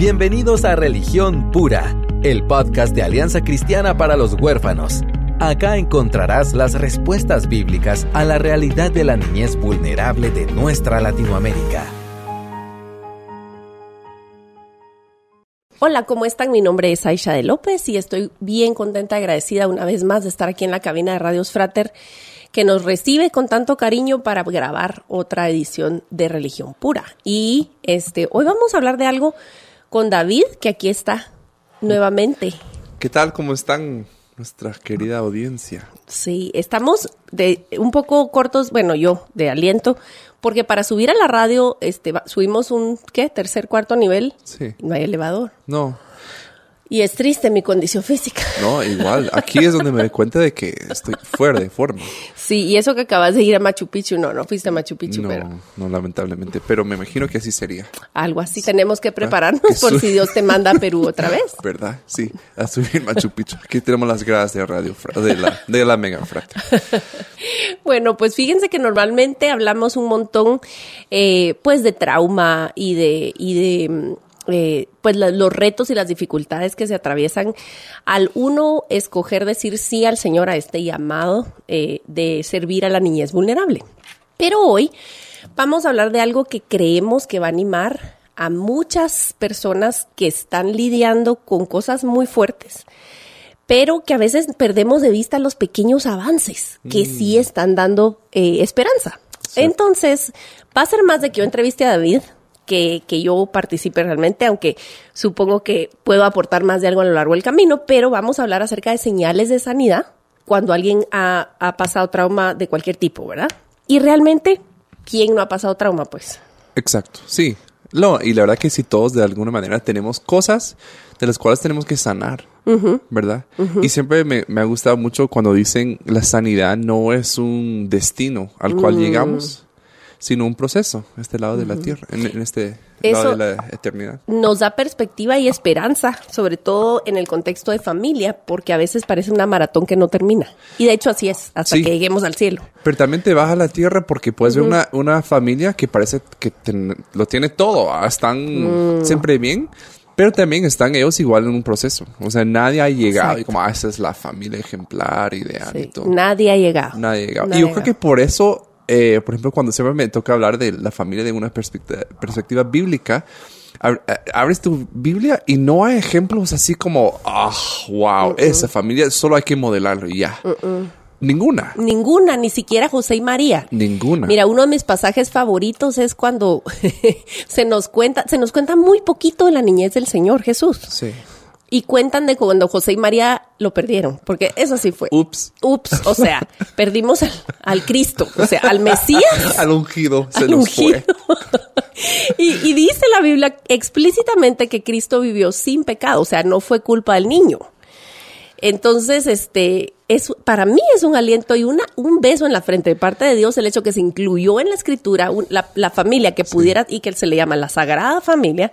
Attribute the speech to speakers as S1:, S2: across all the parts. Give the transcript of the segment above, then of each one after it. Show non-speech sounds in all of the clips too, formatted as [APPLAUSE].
S1: Bienvenidos a Religión Pura, el podcast de Alianza Cristiana para los Huérfanos. Acá encontrarás las respuestas bíblicas a la realidad de la niñez vulnerable de nuestra Latinoamérica.
S2: Hola, ¿cómo están? Mi nombre es Aisha de López y estoy bien contenta agradecida una vez más de estar aquí en la cabina de Radios Frater que nos recibe con tanto cariño para grabar otra edición de Religión Pura. Y este, hoy vamos a hablar de algo con David, que aquí está nuevamente.
S3: ¿Qué tal? ¿Cómo están nuestra querida audiencia?
S2: Sí, estamos de un poco cortos, bueno, yo de aliento, porque para subir a la radio este subimos un ¿qué? tercer cuarto nivel.
S3: Sí.
S2: No hay elevador.
S3: No,
S2: Y es triste mi condición física.
S3: no, igual. Aquí es donde me doy cuenta de que estoy fuera de forma.
S2: Sí, y eso que acabas de ir a Machu Picchu, no, no fuiste a Machu Picchu, pero
S3: No, no, lamentablemente. Pero me imagino que así sería.
S2: algo así. Tenemos que prepararnos
S3: que
S2: por si Dios te manda a Perú otra [LAUGHS] vez.
S3: ¿Verdad? Sí, a subir Machu Picchu. Aquí tenemos las gradas de radio, de la, de la Mega Fractal. [LAUGHS]
S2: Bueno, pues fíjense que normalmente hablamos un montón, eh, pues, de trauma y de, y de, mm, eh, pues, la- los retos y las dificultades que se atraviesan al uno escoger decir sí al Señor a este llamado eh, de servir a la niñez vulnerable. Pero hoy vamos a hablar de algo que creemos que va a animar a muchas personas que están lidiando con cosas muy fuertes pero que a veces perdemos de vista los pequeños avances que sí están dando eh, esperanza. Entonces, va a ser más de que yo entreviste a David que, que yo participe realmente, aunque supongo que puedo aportar más de algo a lo largo del camino, pero vamos a hablar acerca de señales de sanidad cuando alguien ha, ha pasado trauma de cualquier tipo, ¿verdad? Y realmente, ¿quién no ha pasado trauma? Pues
S3: Exacto, sí. No, y la verdad que sí, todos de alguna manera tenemos cosas de las cuales tenemos que sanar, ¿verdad? Y siempre me, me ha gustado mucho cuando dicen la sanidad no es un destino al cual
S2: Mm.
S3: llegamos, sino un proceso, este lado de la tierra, en, en este
S2: Eso-
S3: lado de la eternidad.
S2: nos da perspectiva y esperanza, sobre todo en el contexto de familia, porque a veces parece una maratón que no termina. Y de hecho así es, hasta
S3: Sí.
S2: que lleguemos al cielo.
S3: Pero también te baja la tierra porque puedes ver una, una familia que parece que ten- lo tiene todo, ah, están
S2: Mm.
S3: siempre bien, pero también están ellos igual en un proceso. O sea, nadie ha llegado y
S2: Exacto.
S3: como, ah, esa es la familia ejemplar, ideal y
S2: Sí,
S3: todo.
S2: Nadie ha llegado.
S3: Nadie ha llegado.
S2: Nadie
S3: y yo
S2: ha
S3: creo que por eso, eh, por ejemplo, cuando siempre me toca hablar de la familia de una perspectiva, perspectiva bíblica, eh, abres tu Biblia y no hay ejemplos así como, ah, wow, esa familia solo hay que modelarlo y ya. Ninguna.
S2: Ninguna, ni siquiera José y María.
S3: Ninguna.
S2: Mira, uno de mis pasajes favoritos es cuando [LAUGHS] se nos cuenta, se nos cuenta muy poquito de la niñez del Señor Jesús.
S3: Sí.
S2: Y cuentan de cuando José y María lo perdieron, porque eso sí fue.
S3: Ups.
S2: Ups, o sea, [LAUGHS] perdimos al, al Cristo, o sea, al Mesías. [LAUGHS]
S3: Al ungido se
S2: al
S3: nos
S2: ungido.
S3: fue. [LAUGHS]
S2: y, y dice la Biblia explícitamente que Cristo vivió sin pecado, o sea, no fue culpa del niño. Entonces, este, es, para mí es un aliento y una, un beso en la frente de parte de Dios el hecho que se incluyó en la escritura un- la, la familia que pudiera y que se le llama la Sagrada Familia.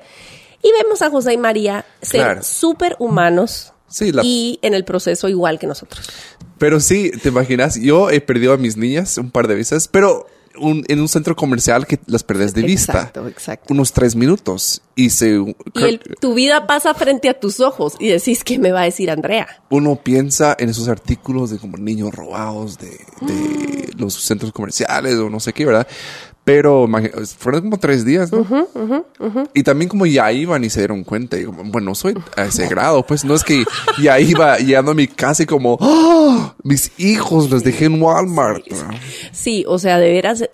S2: Y vemos a José y María ser
S3: Claro.
S2: súper humanos
S3: Sí, la-
S2: y en el proceso igual que nosotros.
S3: Pero sí, te imaginas, yo he perdido a mis niñas un par de veces, pero un- en un centro comercial que las perdés de vista.
S2: Exacto, exacto.
S3: Unos tres minutos. Y se,
S2: Y el- tu vida pasa frente a tus ojos y decís, ¿qué me va a decir Andrea?
S3: uno piensa en esos artículos de como niños robados de, de los centros comerciales o no sé qué, ¿verdad? Pero fueron como tres días, ¿no? Y también como ya iban y se dieron cuenta. Y como, bueno, no soy a ese grado, pues no es que ya iba llegando a mi casa y como, ¡Ah! mis hijos los dejé en Walmart.
S2: Sí, o sea, de veras.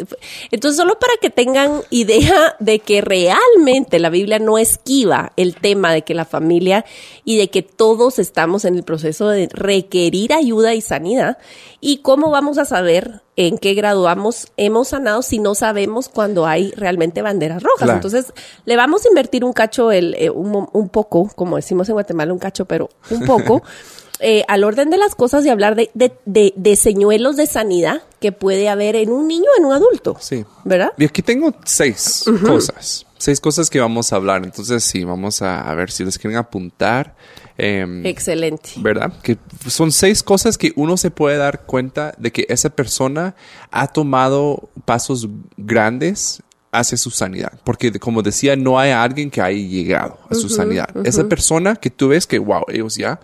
S2: Entonces, solo para que tengan idea de que realmente la Biblia no esquiva el tema de que la familia y de que todos estamos en el proceso de requerir ayuda y sanidad. ¿Y cómo vamos a saber en qué grado vamos- hemos sanado si no sabemos cuando hay realmente banderas rojas?
S3: Claro.
S2: Entonces, le vamos a invertir un cacho, el, eh, un, un poco, como decimos en Guatemala, un cacho, pero un poco. [LAUGHS] eh, al orden de las cosas y hablar de, de, de, de señuelos de sanidad que puede haber en un niño o en un adulto.
S3: Sí.
S2: ¿Verdad?
S3: Y aquí tengo seis cosas. Seis cosas que vamos a hablar. Entonces, sí, vamos a, a ver si les quieren apuntar. Em,
S2: Excelente.
S3: ¿Verdad? Que son seis cosas que uno se puede dar cuenta de que esa persona ha tomado pasos grandes hacia su sanidad. Porque como decía, no hay alguien que haya llegado a su sanidad. Esa persona que tú ves que, wow, ellos ya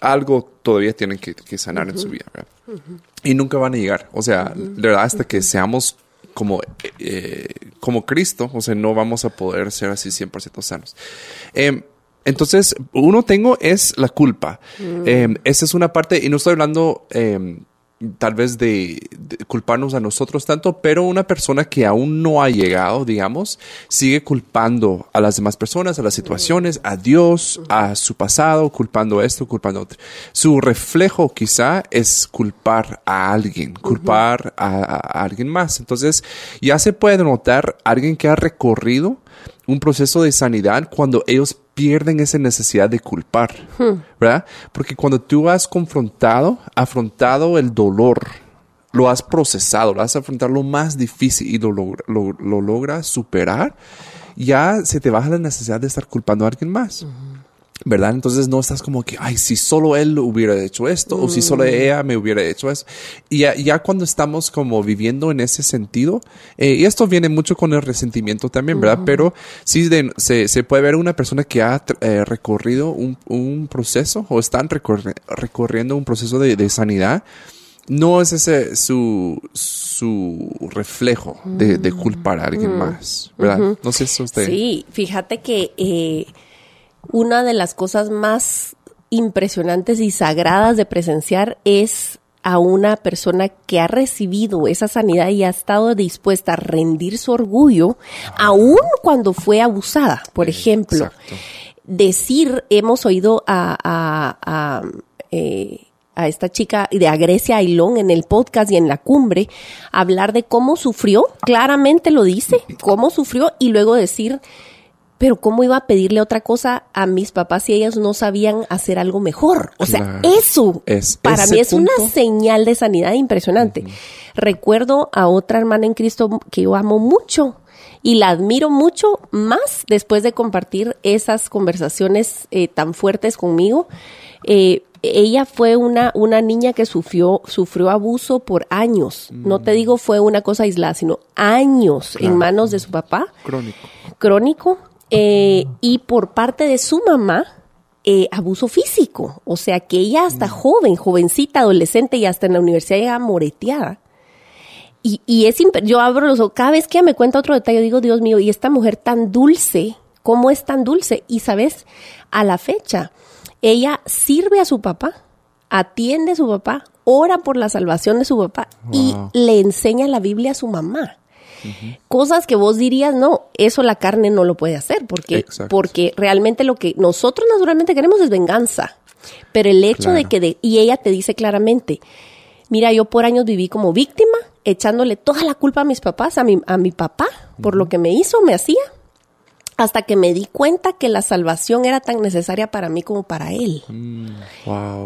S3: algo todavía tienen que, sanar en su vida. ¿verdad? Y nunca van a llegar. O sea, de verdad, hasta que seamos como, eh, como Cristo, o sea, no vamos a poder ser así 100% sanos. Em, entonces, uno tengo es la culpa. Em, esa es una parte, y no estoy hablando em, tal vez de, culparnos a nosotros tanto, pero una persona que aún no ha llegado, digamos, sigue culpando a las demás personas, a las situaciones, a Dios, a su pasado, culpando esto, culpando otro. Su reflejo quizá es culpar a alguien, culpar a, a alguien más. Entonces, ya se puede notar alguien que ha recorrido un proceso de sanidad cuando ellos pierden esa necesidad de culpar, hmm. ¿verdad? Porque cuando tú has confrontado, afrontado el dolor, lo has procesado, lo has afrontado lo más difícil y lo, lo, logras superar, ya se te baja la necesidad de estar culpando a alguien más. ¿Verdad? Entonces no estás como que, ay, si solo él hubiera hecho esto o si solo mm. ella me hubiera hecho eso. Y ya, cuando estamos como viviendo en ese sentido, eh, y esto viene mucho con el resentimiento también, ¿verdad? Pero sí se, se, puede ver una persona que ha eh, recorrido un, un, proceso o están recorriendo un proceso de, de sanidad no es ese su, su reflejo de, de culpar a alguien mm. más, ¿verdad? No sé si usted.
S2: Sí, fíjate que eh, una de las cosas más impresionantes y sagradas de presenciar es a una persona que ha recibido esa sanidad y ha estado dispuesta a rendir su orgullo, aun cuando fue abusada. Por ejemplo, decir, hemos oído a, a, a, eh, a esta chica de Agresia Ailón en el podcast y en la cumbre, hablar de cómo sufrió, claramente lo dice, cómo sufrió y luego decir, pero ¿cómo iba a pedirle otra cosa a mis papás si ellos no sabían hacer algo mejor? O sea, eso es, para mí es una señal de sanidad impresionante. Recuerdo a otra hermana en Cristo que yo amo mucho y la admiro mucho más después de compartir esas conversaciones eh, tan fuertes conmigo. Eh, ella fue una, una niña que sufrió, sufrió abuso por años. No te mm. digo fue una cosa aislada, sino años en manos de su papá.
S3: Crónico.
S2: Crónico eh, y por parte de su mamá, eh, abuso físico. O sea que ella hasta mm. joven, jovencita, adolescente y hasta en la universidad ya moreteada. Y, y es yo abro los ojos, cada vez que ella me cuenta otro detalle, digo, Dios mío, y esta mujer tan dulce, ¿cómo es tan dulce? Y sabes, a la fecha, ella sirve a su papá, atiende a su papá, ora por la salvación de su papá y le enseña la Biblia a su mamá. Cosas que vos dirías, no, eso la carne no lo puede hacer, porque, porque realmente lo que nosotros naturalmente queremos es venganza. Pero el hecho de que, y ella te dice claramente, mira, yo por años viví como víctima, echándole toda la culpa a mis papás, a mi, a mi papá, por lo que me hizo, me hacía, hasta que me di cuenta que la salvación era tan necesaria para mí como para él. Mm,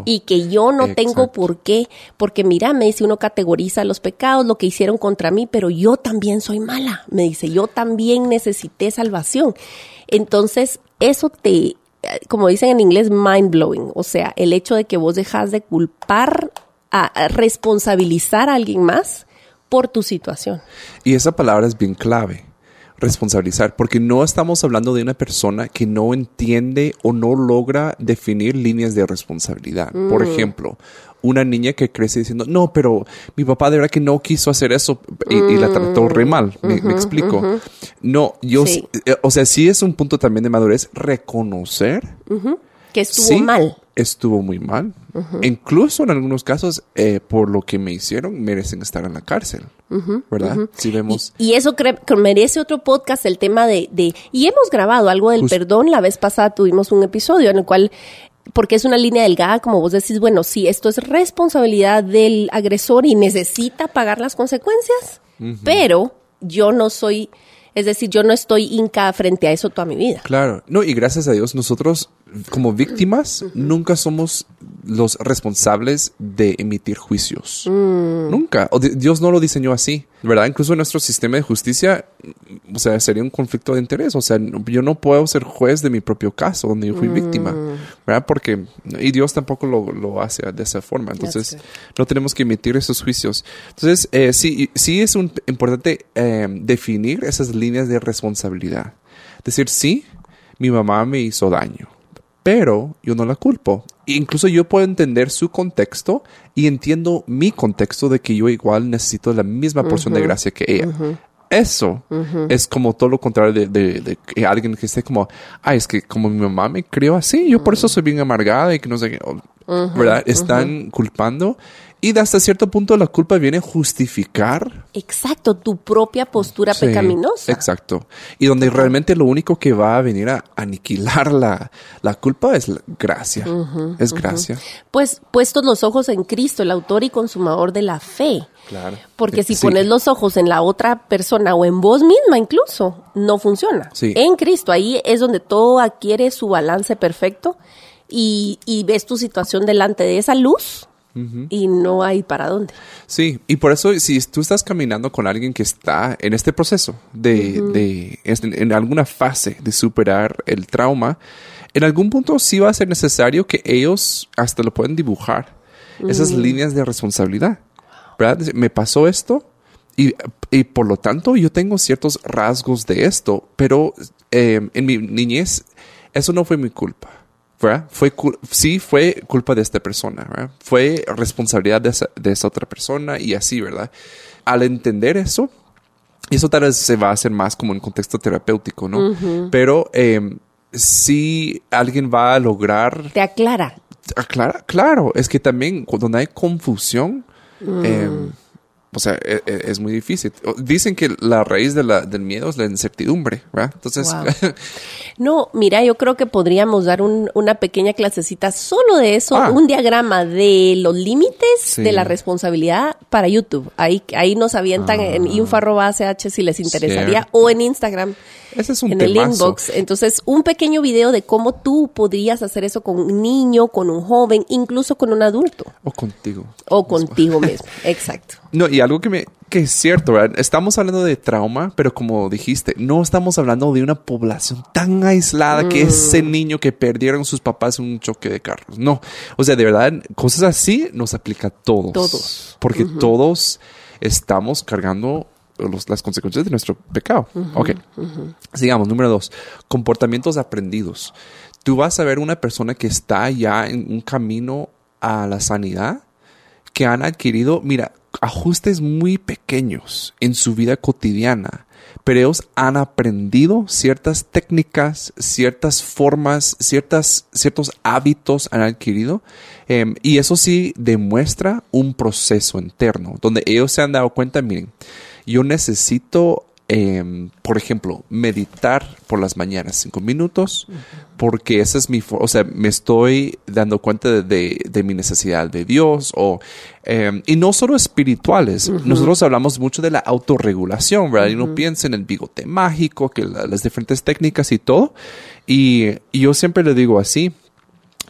S2: y que yo no tengo por qué, porque mira, me dice, uno categoriza los pecados, lo que hicieron contra mí, pero yo también soy mala. Me dice, yo también necesité salvación. Entonces, eso te, como dicen en inglés, mind blowing. O sea, el hecho de que vos dejas de culpar, a responsabilizar a alguien más por tu situación.
S3: Y esa palabra es bien clave responsabilizar, porque no estamos hablando de una persona que no entiende o no logra definir líneas de responsabilidad. Por mm. ejemplo, una niña que crece diciendo, no, pero mi papá de verdad que no quiso hacer eso y, la trató re mal, me, explico. No, yo, eh, o sea, sí es un punto también de madurez reconocer
S2: que estuvo mal.
S3: Estuvo muy mal. Incluso en algunos casos, eh, por lo que me hicieron, merecen estar en la cárcel. ¿Verdad? Si vemos.
S2: Y, eso merece otro podcast, el tema de, de. Y hemos grabado algo del perdón. La vez pasada tuvimos un episodio en el cual porque es una línea delgada, como vos decís, bueno, sí, esto es responsabilidad del agresor y necesita pagar las consecuencias, pero yo no soy es decir, yo no estoy inca frente a eso toda mi vida.
S3: Claro, no, y gracias a Dios nosotros como víctimas nunca somos los responsables de emitir juicios. Mm. Nunca. O Dios no lo diseñó así, ¿verdad? Incluso en nuestro sistema de justicia, o sea, sería un conflicto de interés. O sea, yo no puedo ser juez de mi propio caso donde yo fui víctima, mm. ¿verdad? Porque, y Dios tampoco lo, lo hace de esa forma. Entonces, no tenemos que emitir esos juicios. Entonces, eh, sí, sí es un, importante eh, definir esas líneas de responsabilidad. Decir, sí, mi mamá me hizo daño, pero yo no la culpo. Incluso yo puedo entender su contexto y entiendo mi contexto de que yo igual necesito la misma porción de gracia que ella. Eso es como todo lo contrario de, de, que alguien que esté como, ay, es que como mi mamá me crió así, yo por eso soy bien amargada y que no sé qué, ¿verdad? Están culpando y hasta cierto punto la culpa viene a justificar.
S2: Exacto, tu propia postura pecaminosa.
S3: Exacto. Y donde realmente lo único que va a venir a aniquilar la, la culpa es la gracia. es gracia.
S2: Pues puestos los ojos en Cristo, el autor y consumador de la fe.
S3: Claro.
S2: Porque si pones los ojos en la otra persona o en vos misma incluso, no funciona.
S3: Sí.
S2: En Cristo, ahí es donde todo adquiere su balance perfecto y, y ves tu situación delante de esa luz y no hay para dónde.
S3: Sí, y por eso si tú estás caminando con alguien que está en este proceso de, de en alguna fase de superar el trauma, en algún punto sí va a ser necesario que ellos hasta lo puedan dibujar, esas líneas de responsabilidad. ¿Verdad? Me pasó esto, y, y, por lo tanto yo tengo ciertos rasgos de esto, pero eh, en mi niñez eso no fue mi culpa. Fue, sí fue culpa de esta persona, Fue responsabilidad de esa, de esa otra persona y así, ¿verdad? Al entender eso, y eso tal vez se va a hacer más como en contexto terapéutico, ¿no? Pero eh, si alguien va a lograr...
S2: Te aclara.
S3: Aclara, claro. Es que también cuando hay confusión, eh, o sea, e, e, es, muy difícil. Dicen que la raíz de la, del miedo es la incertidumbre, ¿verdad? Entonces... [LAUGHS]
S2: no, mira, yo creo que podríamos dar una pequeña clasecita solo de eso,
S3: Ah.
S2: un diagrama de los límites de la responsabilidad para YouTube. Ahí, ahí nos avientan en
S3: Ah.
S2: info.ch si les interesaría
S3: Cierto.
S2: o en Instagram.
S3: Ese es un
S2: en el inbox. Entonces, un pequeño video de cómo tú podrías hacer eso con un niño, con un joven, incluso con un adulto
S3: O contigo.
S2: o contigo mismo. Exacto.
S3: No, y algo que me que es cierto, ¿verdad? Estamos hablando de trauma, pero como dijiste, no estamos hablando de una población tan aislada que
S2: Mm.
S3: ese niño que perdieron sus papás en un choque de carros. No, o sea, de verdad, cosas así nos aplica a todos.
S2: Todos.
S3: Porque todos estamos cargando los- las consecuencias de nuestro pecado. Ok. Sigamos, número dos, comportamientos aprendidos. Tú vas a ver una persona que está ya en un camino a la sanidad que han adquirido, mira, ajustes muy pequeños en su vida cotidiana, pero ellos han aprendido ciertas técnicas, ciertas formas, ciertas, ciertos hábitos han adquirido, em, y eso sí demuestra un proceso interno, donde ellos se han dado cuenta, miren, yo necesito em, por ejemplo, meditar por las mañanas cinco minutos, porque esa es mi, o sea, me estoy dando cuenta de, de- de mi necesidad de Dios, o, em, y no solo espirituales, nosotros hablamos mucho de la autorregulación, ¿verdad? Y uno piensa en el bigote mágico, que la- las diferentes técnicas y todo, y, y yo siempre le digo así,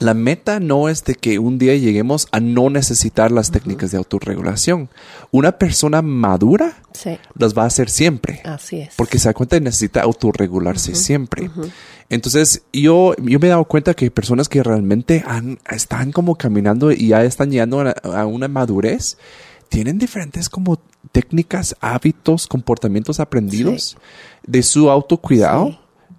S3: la meta no es de que un día lleguemos a no necesitar las técnicas de autorregulación. Una persona madura
S2: Sí,
S3: las va a hacer siempre.
S2: así es.
S3: Porque se da cuenta que necesita autorregularse siempre. Entonces, yo, yo me he dado cuenta que personas que realmente han, están como caminando y ya están llegando a, a una madurez, tienen diferentes como técnicas, hábitos, comportamientos aprendidos de su autocuidado.
S2: Sí.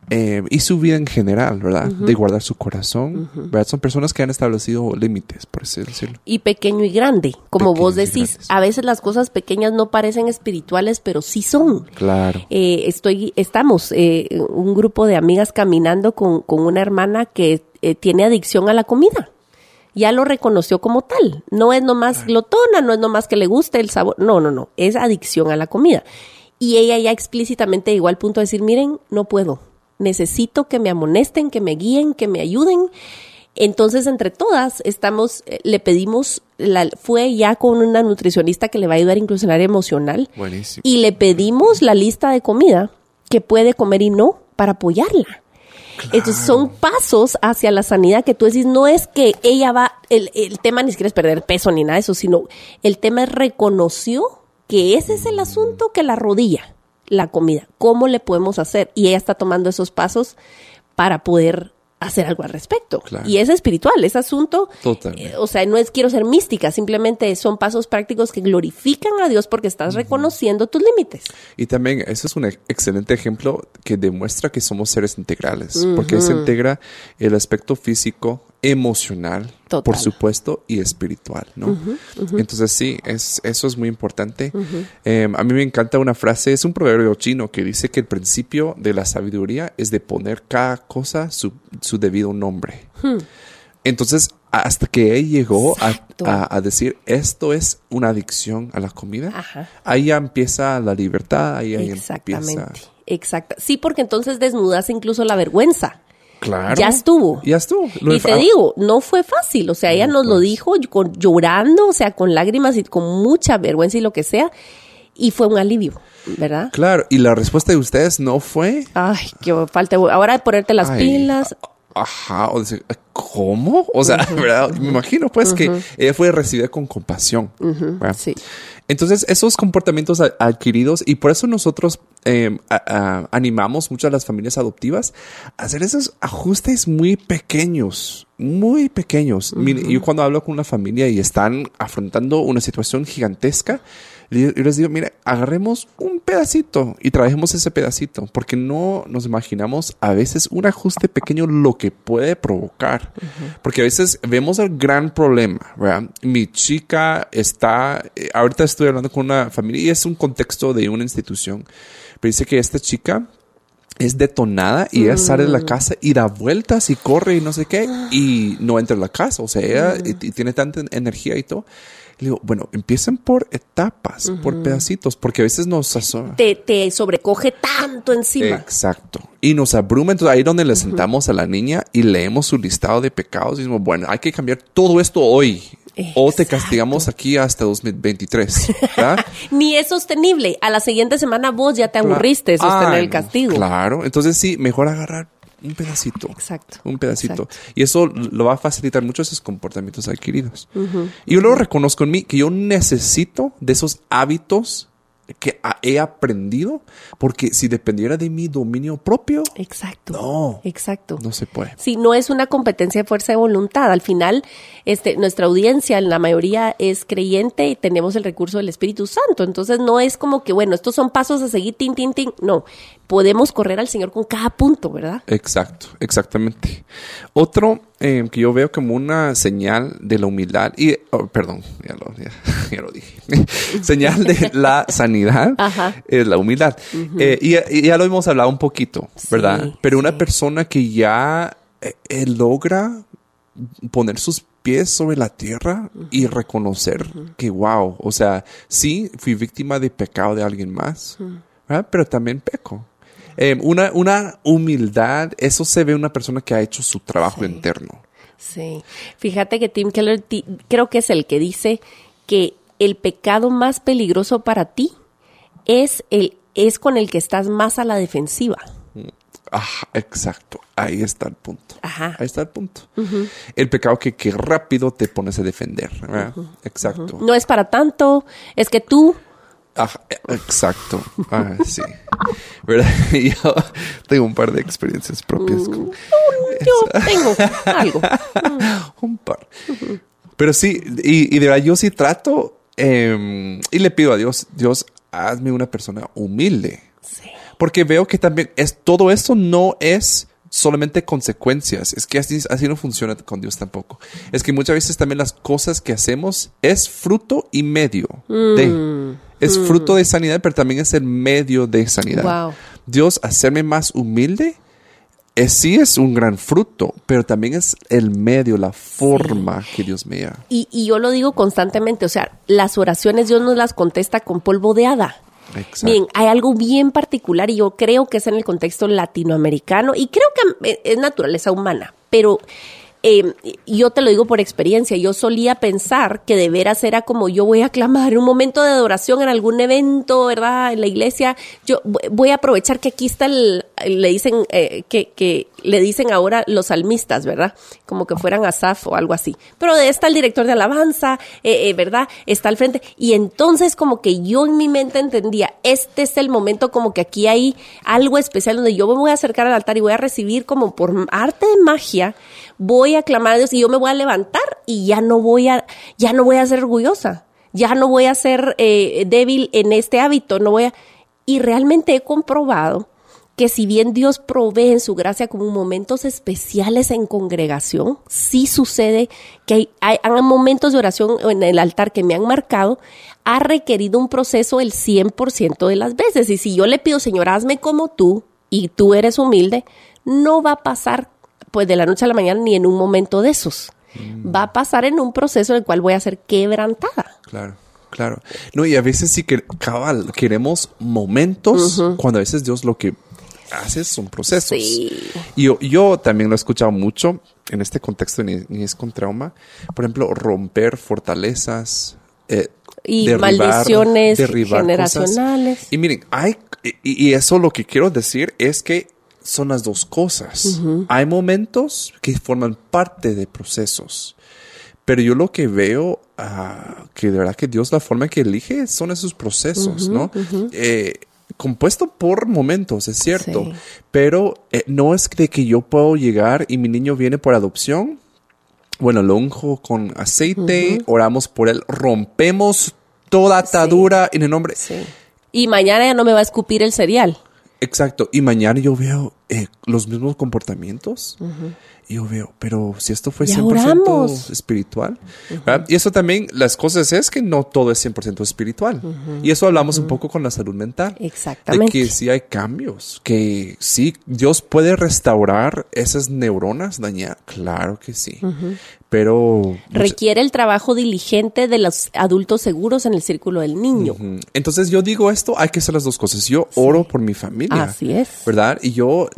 S3: Eh, y su vida en general, ¿verdad? De guardar su corazón, ¿verdad? Son personas que han establecido límites, por así decirlo.
S2: y pequeño y grande. Como vos
S3: Pequeños
S2: decís, a veces las cosas pequeñas no parecen espirituales, pero sí son.
S3: Claro.
S2: Eh, estoy, estamos, eh, un grupo de amigas caminando con, con una hermana que eh, tiene adicción a la comida. Ya lo reconoció como tal. No es nomás glotona, no es nomás que le guste el sabor. No, no, no. Es adicción a la comida. Y ella ya explícitamente llegó al punto de decir, miren, no puedo. Necesito que me amonesten, que me guíen, que me ayuden. Entonces, entre todas, estamos, eh, le pedimos, la, fue ya con una nutricionista que le va a ayudar incluso en el área emocional
S3: Buenísimo.
S2: y le pedimos la lista de comida que puede comer y no para apoyarla. Entonces son pasos hacia la sanidad que tú decís, no es que ella va, el, el tema ni siquiera es perder peso ni nada de eso, sino el tema es reconoció que ese es el asunto que la rodilla, la comida. ¿Cómo le podemos hacer? Y ella está tomando esos pasos para poder hacer algo al respecto.
S3: Claro.
S2: Y es espiritual, es asunto. Eh, o sea, no es quiero ser mística, simplemente son pasos prácticos que glorifican a Dios porque estás reconociendo tus límites.
S3: Y también, eso es un ex- excelente ejemplo que demuestra que somos seres integrales, porque se integra el aspecto físico, emocional,
S2: Total.
S3: por supuesto, y espiritual, ¿no? Entonces, sí, es, eso es muy importante. Eh, a mí me encanta una frase, es un proverbio chino que dice que el principio de la sabiduría es de poner cada cosa su, su debido nombre. Entonces, hasta que él llegó a- a decir, esto es una adicción a la comida,
S2: Ajá.
S3: ahí ya empieza la libertad, ahí, ahí
S2: Exactamente.
S3: empieza.
S2: Exacto. Sí, porque entonces desnudas incluso la vergüenza.
S3: Claro.
S2: Ya estuvo.
S3: Ya estuvo. Lo
S2: y te digo, no fue fácil. O sea, ella nos lo dijo con, llorando, o sea, con lágrimas y con mucha vergüenza y lo que sea. Y fue un alivio, ¿verdad?
S3: Claro, y la respuesta de ustedes no fue.
S2: Ay, que falta. Ahora de ponerte las
S3: Ay,
S2: pilas.
S3: Ajá, o decir, ¿cómo? O sea, [LAUGHS] ¿verdad? Me imagino pues que ella fue recibida con compasión.
S2: Sí.
S3: Entonces, esos comportamientos adquiridos, y por eso nosotros eh, a- a- animamos mucho a las familias adoptivas a hacer esos ajustes muy pequeños, muy pequeños. Mire, yo cuando hablo con una familia y están afrontando una situación gigantesca, yo les digo, mire, agarremos un pedacito y trabajemos ese pedacito, porque no nos imaginamos a veces un ajuste pequeño lo que puede provocar. Porque a veces vemos el gran problema, ¿verdad? Mi chica está, eh, ahorita estoy hablando con una familia y es un contexto de una institución, pero dice que esta chica es detonada y ella sale de la casa y da vueltas y corre y no sé qué y no entra a la casa. O sea, ella y- y tiene tanta energía y todo. Le digo, bueno, empiecen por etapas, por pedacitos, porque a veces nos asoma.
S2: Te, te sobrecoge tanto encima.
S3: Exacto. Y nos abruma. Entonces ahí donde le sentamos a la niña y leemos su listado de pecados y decimos, bueno, hay que cambiar todo esto hoy. O te castigamos aquí hasta 2023. ¿verdad? [LAUGHS]
S2: Ni es sostenible. A la siguiente semana vos ya te aburriste de sostener el castigo.
S3: Claro. Entonces sí, mejor agarrar un pedacito.
S2: Exacto.
S3: Un pedacito.
S2: Exacto.
S3: Y eso lo va a facilitar mucho esos comportamientos adquiridos. Y yo lo reconozco en mí, que yo necesito de esos hábitos que he aprendido, porque si dependiera de mi dominio propio,
S2: Exacto.
S3: No.
S2: Exacto.
S3: no se puede.
S2: Si no es una competencia de fuerza de voluntad. Al final, este, nuestra audiencia, la mayoría es creyente y tenemos el recurso del Espíritu Santo. Entonces no es como que, bueno, estos son pasos a seguir, tin, tin, tin. No, podemos correr al Señor con cada punto, ¿verdad?
S3: Exacto, exactamente. Otro eh, que yo veo como una señal de la humildad, y, oh, perdón, ya lo, ya, [LAUGHS] ya lo dije, [LAUGHS] señal de la sanidad
S2: Ajá.
S3: es la humildad. Eh, y, y ya lo hemos hablado un poquito, ¿verdad?
S2: Sí,
S3: Pero una persona que ya eh, eh, logra poner sus pies sobre la tierra y reconocer que, wow, o sea, sí, fui víctima de pecado de alguien más, ¿verdad? pero también peco. Eh, una, una humildad, eso se ve en una persona que ha hecho su trabajo interno.
S2: Sí. Fíjate que Tim Keller creo que es el que dice que el pecado más peligroso para ti es el es con el que estás más a la defensiva.
S3: Ajá, exacto. Ahí está el punto.
S2: Ajá.
S3: Ahí está el punto. El pecado que, que rápido te pones a defender. Exacto.
S2: No es para tanto, es que tú
S3: Ajá, eh, exacto. Ah, sí. ¿Verdad? [LAUGHS] Yo tengo un par de experiencias propias. con-
S2: yo tengo algo. [LAUGHS]
S3: un par. Pero sí, y, y de verdad yo sí trato eh, y le pido a Dios, Dios, hazme una persona humilde.
S2: Sí.
S3: Porque veo que también es todo esto no es solamente consecuencias. Es que así, así no funciona con Dios tampoco. Es que muchas veces también las cosas que hacemos es fruto y medio de. Es fruto de sanidad, pero también es el medio de sanidad.
S2: Wow.
S3: Dios, hacerme más humilde, es, sí es un gran fruto, pero también es el medio, la forma que Dios me da.
S2: Y, y yo lo digo constantemente, o sea, las oraciones Dios nos las contesta con polvo de hada.
S3: Exacto.
S2: Bien, hay algo bien particular y yo creo que es en el contexto latinoamericano y creo que eh, es naturaleza humana, pero eh, yo te lo digo por experiencia, yo solía pensar que de veras era como yo voy a clamar un momento de adoración en algún evento, ¿verdad? En la iglesia, yo voy a aprovechar que aquí está el, le dicen eh, que, le dicen ahora los salmistas, ¿verdad? Como que fueran Asaf o algo así. Pero está el director de alabanza, eh, eh, ¿verdad? Está al frente. Y entonces como que yo en mi mente entendía, este es el momento como que aquí hay algo especial donde yo me voy a acercar al altar y voy a recibir como por arte de magia, voy a clamar a Dios y yo me voy a levantar y ya no voy a, ya no voy a ser orgullosa, ya no voy a ser débil en este hábito, no voy a... Y realmente he comprobado que si bien Dios provee en su gracia como momentos especiales en congregación, sí sucede que hay, hay, momentos de oración en el altar que me han marcado, ha requerido un proceso el 100% de las veces. Y si yo le pido, Señor, hazme como tú, y tú eres humilde, no va a pasar pues de la noche a la mañana ni en un momento de esos. Mm. Va a pasar en un proceso en el cual voy a ser quebrantada.
S3: Claro. Claro. No, y a veces sí que cabal, queremos momentos uh -huh. cuando a veces Dios lo que hace son procesos.
S2: Sí.
S3: Y yo, yo también lo he escuchado mucho en este contexto de niñez con trauma. Por ejemplo, romper fortalezas. Eh,
S2: y derribar, maldiciones
S3: derribar
S2: generacionales.
S3: Cosas. Y miren, hay, y, y, eso lo que quiero decir es que son las dos cosas. Uh -huh. Hay momentos que forman parte de procesos. Pero yo lo que veo, uh, que de verdad que Dios la forma que elige son esos procesos, uh -huh, ¿no? -huh. eh, compuesto por momentos, es cierto, sí. pero eh, no es de que yo puedo llegar y mi niño viene por adopción. Bueno, lo unjo con aceite, uh -huh. oramos por él, rompemos toda atadura sí. en el nombre.
S2: Sí. Y mañana ya no me va a escupir el cereal.
S3: Exacto. Y mañana yo veo eh, los mismos comportamientos. Uh -huh. Y yo veo, pero si esto fue 100% oramos. espiritual. Uh -huh. Y eso también, las cosas es que no todo es 100% espiritual. Uh -huh. Y eso hablamos un poco con la salud mental.
S2: Exactamente.
S3: De que sí hay cambios, que sí, Dios puede restaurar esas neuronas dañadas. Claro que sí. Pero...
S2: Requiere el trabajo diligente de los adultos seguros en el círculo del niño.
S3: Entonces yo digo esto, hay que hacer las dos cosas. Yo sí. oro por mi familia.
S2: Así es.
S3: ¿Verdad? Y yo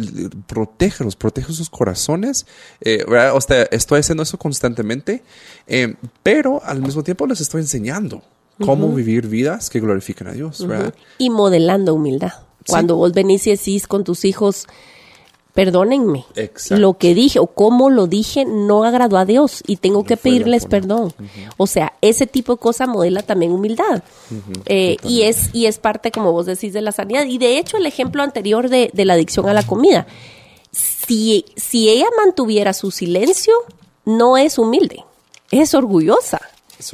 S3: protégelos, protejo sus corazones. Eh, ¿verdad? O sea, estoy haciendo eso constantemente, eh, pero al mismo tiempo les estoy enseñando cómo uh -huh. vivir vidas que glorifican a Dios, ¿verdad? Uh -huh.
S2: Y modelando humildad. Cuando sí. vos venís y decís con tus hijos, perdónenme,
S3: Exacto.
S2: lo que dije o cómo lo dije no agradó a Dios y tengo no que pedirles perdón. Uh -huh. O sea, ese tipo de cosa modela también humildad. Uh -huh. eh, y, es, y es parte, como vos decís, de la sanidad. Y de hecho, el ejemplo anterior de, de la adicción a la comida, si, si ella mantuviera su silencio, no es humilde, es orgullosa.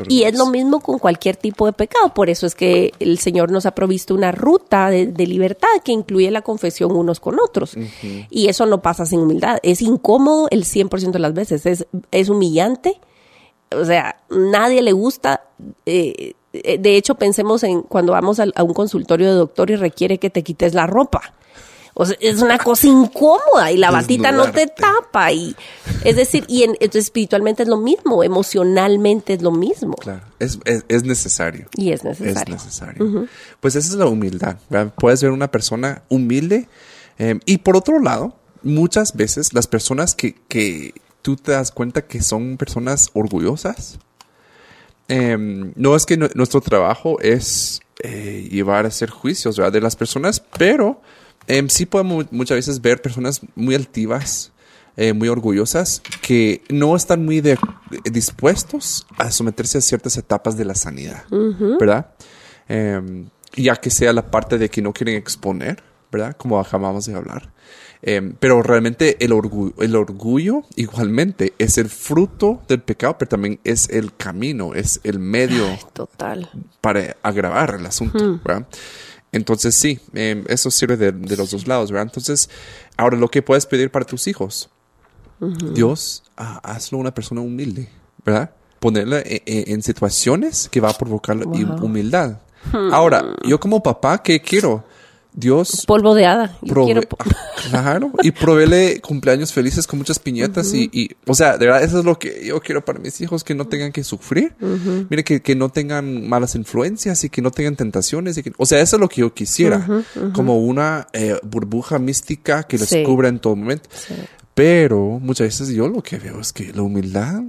S2: Y es lo mismo con cualquier tipo de pecado. Por eso es que el Señor nos ha provisto una ruta de, de libertad que incluye la confesión unos con otros. Uh -huh. Y eso no pasa sin humildad. Es incómodo el 100% de las veces. Es, es humillante. O sea, nadie le gusta. Eh, de hecho, pensemos en cuando vamos a, a un consultorio de doctor y requiere que te quites la ropa. O sea, es una cosa incómoda y la batita no te tapa. Y, es decir, y en, espiritualmente es lo mismo, emocionalmente es lo mismo.
S3: Claro, es, es, es necesario.
S2: Y es necesario.
S3: Es necesario. Uh -huh. Pues esa es la humildad. ¿verdad? Puedes ver una persona humilde. Eh, y por otro lado, muchas veces las personas que, que tú te das cuenta que son personas orgullosas, eh, no es que nuestro trabajo es eh, llevar a hacer juicios ¿verdad? de las personas, pero eh, sí podemos muchas veces ver personas muy altivas, eh, muy orgullosas, que no están muy de, dispuestos a someterse a ciertas etapas de la sanidad, uh -huh. ¿verdad? Eh, ya que sea la parte de que no quieren exponer, ¿verdad? Como acabamos de hablar. Eh, pero realmente el orgullo, el orgullo igualmente es el fruto del pecado, pero también es el camino, es el medio
S2: Ay, total.
S3: para agravar el asunto, -huh. ¿verdad? Entonces sí, eh, eso sirve de, de, los dos lados, ¿verdad? Entonces, ahora lo que puedes pedir para tus hijos, uh -huh. Dios, ah, hazlo una persona humilde, ¿verdad? Ponerla en, en situaciones que va a provocar wow. humildad. Hmm. Ahora, yo como papá, ¿qué quiero? Dios.
S2: Polvo de hada.
S3: Prove [LAUGHS] po claro. Y provele cumpleaños felices con muchas piñatas uh -huh. y, y, o sea, de verdad, eso es lo que yo quiero para mis hijos, que no tengan que sufrir. Uh -huh. Mire, que, que no tengan malas influencias y que no tengan tentaciones. Y que, o sea, eso es lo que yo quisiera. Uh -huh, como una eh, burbuja mística que les sí. cubra en todo momento. Sí. Pero muchas veces yo lo que veo es que la humildad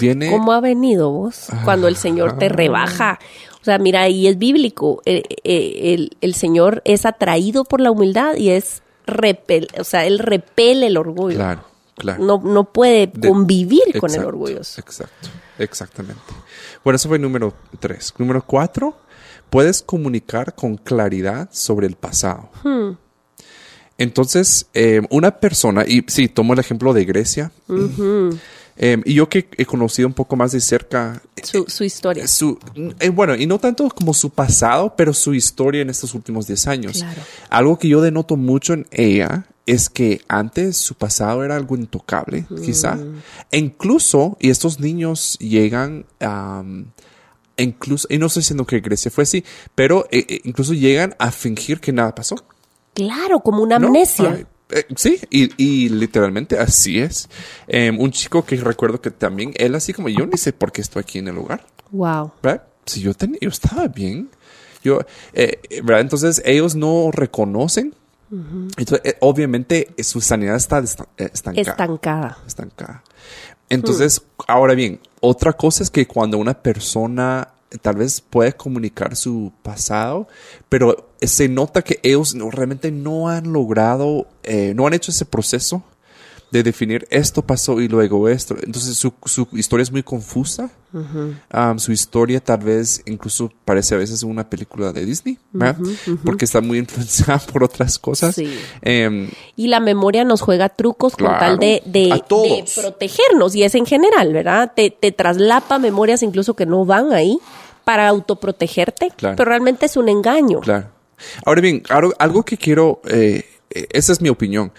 S3: viene.
S2: ¿Cómo ha venido vos? Cuando el Señor te rebaja. O sea, mira, y es bíblico. Eh, eh, el, el, Señor es atraído por la humildad y es repel, o sea, él repele el orgullo.
S3: Claro, claro.
S2: No, no puede
S3: De-
S2: convivir con el orgullo.
S3: Exacto, exactamente. Bueno, eso fue número tres. Número cuatro, puedes comunicar con claridad sobre el pasado.
S2: Hmm.
S3: Entonces, eh, una persona, y sí, tomo el ejemplo de Grecia, eh, y yo que he conocido un poco más de cerca
S2: Su, su historia.
S3: su, eh, bueno, y no tanto como su pasado, pero su historia en estos últimos 10 años.
S2: Claro.
S3: Algo que yo denoto mucho en ella es que antes su pasado era algo intocable, quizá. E incluso, y estos niños llegan a... incluso, y no estoy diciendo que Grecia fue así, pero eh, eh, incluso llegan a fingir que nada pasó.
S2: Claro, como una
S3: ¿no?
S2: amnesia.
S3: Ay, eh, sí, y, y literalmente así es. Em, un chico que recuerdo que también, él así como yo ni sé por qué estoy aquí en el lugar.
S2: Wow.
S3: ¿verdad? Si yo, tenía, yo estaba bien. Yo, eh, ¿verdad? Entonces ellos no reconocen. Entonces, eh, obviamente su sanidad está esta- estancada.
S2: Estancada.
S3: estancada. Entonces, ahora bien, otra cosa es que cuando una persona tal vez puede comunicar su pasado, pero se nota que ellos no- realmente no han logrado, eh, no han hecho ese proceso de definir esto pasó y luego esto. Entonces su, su historia es muy confusa. Um, su historia tal vez incluso parece a veces una película de Disney, porque está muy influenciada [LAUGHS] por otras cosas.
S2: Sí.
S3: Em,
S2: Y la memoria nos juega trucos con
S3: Claro.
S2: tal de, de, protegernos, y es en general, ¿verdad? Te, te traslapa memorias incluso que no van ahí para autoprotegerte,
S3: Claro.
S2: pero realmente es un engaño.
S3: Claro. Ahora bien, algo, algo que quiero, eh, eh, esa es mi opinión.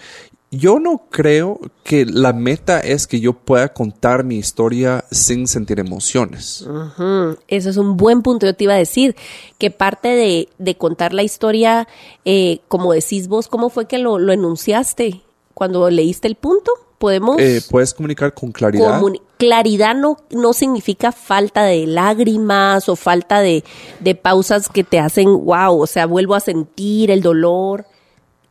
S3: Yo no creo que la meta es que yo pueda contar mi historia sin sentir emociones.
S2: Ujú, Eso es un buen punto. Yo te iba a decir que parte de, de contar la historia, eh, como decís vos, ¿cómo fue que lo, lo enunciaste cuando leíste el punto? Podemos...
S3: Eh, puedes comunicar con claridad.
S2: comuni- claridad no, no significa falta de lágrimas o falta de, de pausas que te hacen wow, o sea, vuelvo a sentir el dolor.